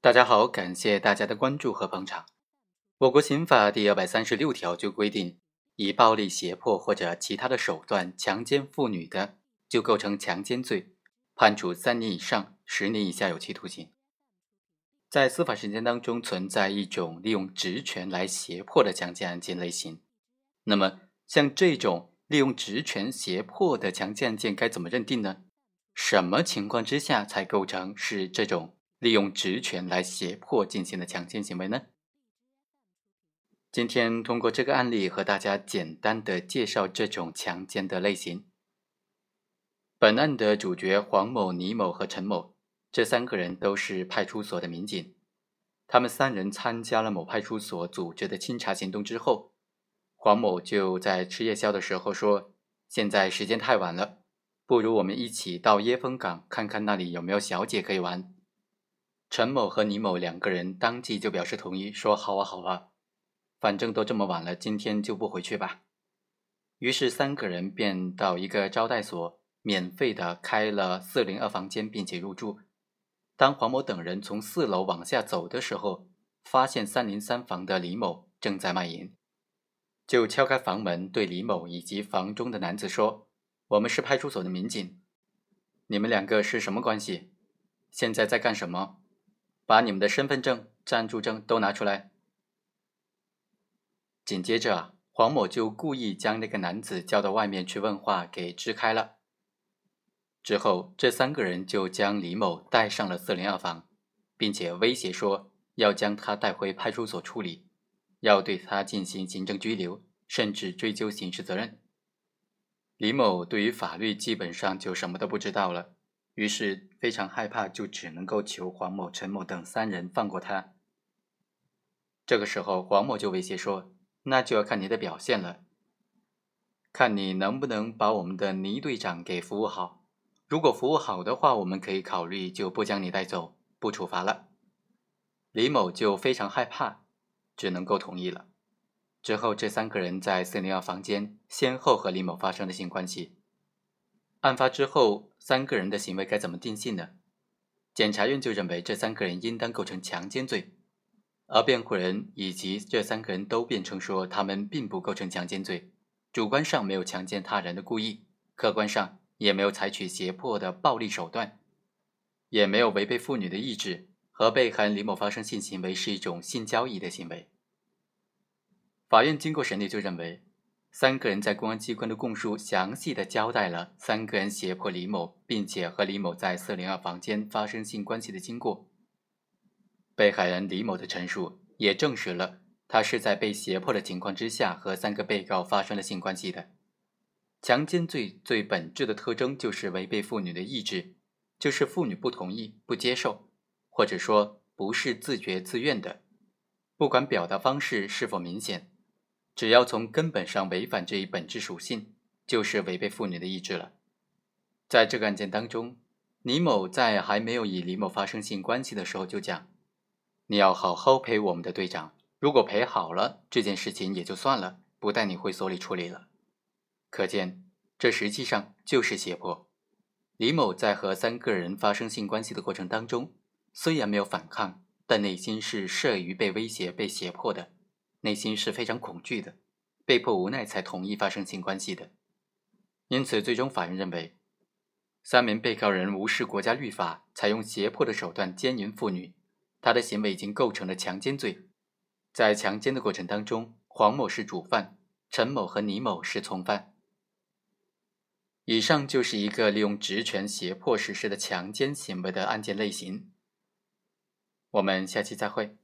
大家好，感谢大家的关注和捧场。我国刑法第二百三十六条就规定，以暴力、胁迫或者其他的手段强奸妇女的，就构成强奸罪，判处三年以上十年以下有期徒刑。在司法实践当中，存在一种利用职权来胁迫的强奸案件类型。那么，像这种利用职权胁迫的强奸案件该怎么认定呢？什么情况之下才构成是这种？利用职权来胁迫进行的强奸行为呢？今天通过这个案例和大家简单的介绍这种强奸的类型。本案的主角黄某、倪某和陈某这三个人都是派出所的民警，他们三人参加了某派出所组织的清查行动之后，黄某就在吃夜宵的时候说：“现在时间太晚了，不如我们一起到椰风港看看那里有没有小姐可以玩。”陈某和倪某两个人当即就表示同意，说：“好啊，好啊，反正都这么晚了，今天就不回去吧。”于是三个人便到一个招待所，免费的开了四零二房间，并且入住。当黄某等人从四楼往下走的时候，发现三零三房的李某正在卖淫，就敲开房门，对李某以及房中的男子说：“我们是派出所的民警，你们两个是什么关系？现在在干什么？”把你们的身份证、暂住证都拿出来。紧接着，黄某就故意将那个男子叫到外面去问话，给支开了。之后，这三个人就将李某带上了四零二房，并且威胁说要将他带回派出所处理，要对他进行行政拘留，甚至追究刑事责任。李某对于法律基本上就什么都不知道了。于是非常害怕，就只能够求黄某、陈某等三人放过他。这个时候，黄某就威胁说：“那就要看你的表现了，看你能不能把我们的倪队长给服务好。如果服务好的话，我们可以考虑就不将你带走，不处罚了。”李某就非常害怕，只能够同意了。之后，这三个人在四零二房间先后和李某发生了性关系。案发之后，三个人的行为该怎么定性呢？检察院就认为这三个人应当构成强奸罪，而辩护人以及这三个人都辩称说他们并不构成强奸罪，主观上没有强奸他人的故意，客观上也没有采取胁迫的暴力手段，也没有违背妇女的意志，和被害人李某发生性行为是一种性交易的行为。法院经过审理就认为。三个人在公安机关的供述详细的交代了三个人胁迫李某，并且和李某在四零二房间发生性关系的经过。被害人李某的陈述也证实了他是在被胁迫的情况之下和三个被告发生了性关系的。强奸罪最本质的特征就是违背妇女的意志，就是妇女不同意、不接受，或者说不是自觉自愿的，不管表达方式是否明显。只要从根本上违反这一本质属性，就是违背妇女的意志了。在这个案件当中，倪某在还没有与李某发生性关系的时候就讲：“你要好好陪我们的队长，如果陪好了，这件事情也就算了，不带你回所里处理了。”可见，这实际上就是胁迫。李某在和三个人发生性关系的过程当中，虽然没有反抗，但内心是慑于被威胁、被胁迫的。内心是非常恐惧的，被迫无奈才同意发生性关系的。因此，最终法院认为，三名被告人无视国家律法，采用胁迫的手段奸淫妇女，他的行为已经构成了强奸罪。在强奸的过程当中，黄某是主犯，陈某和倪某是从犯。以上就是一个利用职权胁迫实施的强奸行为的案件类型。我们下期再会。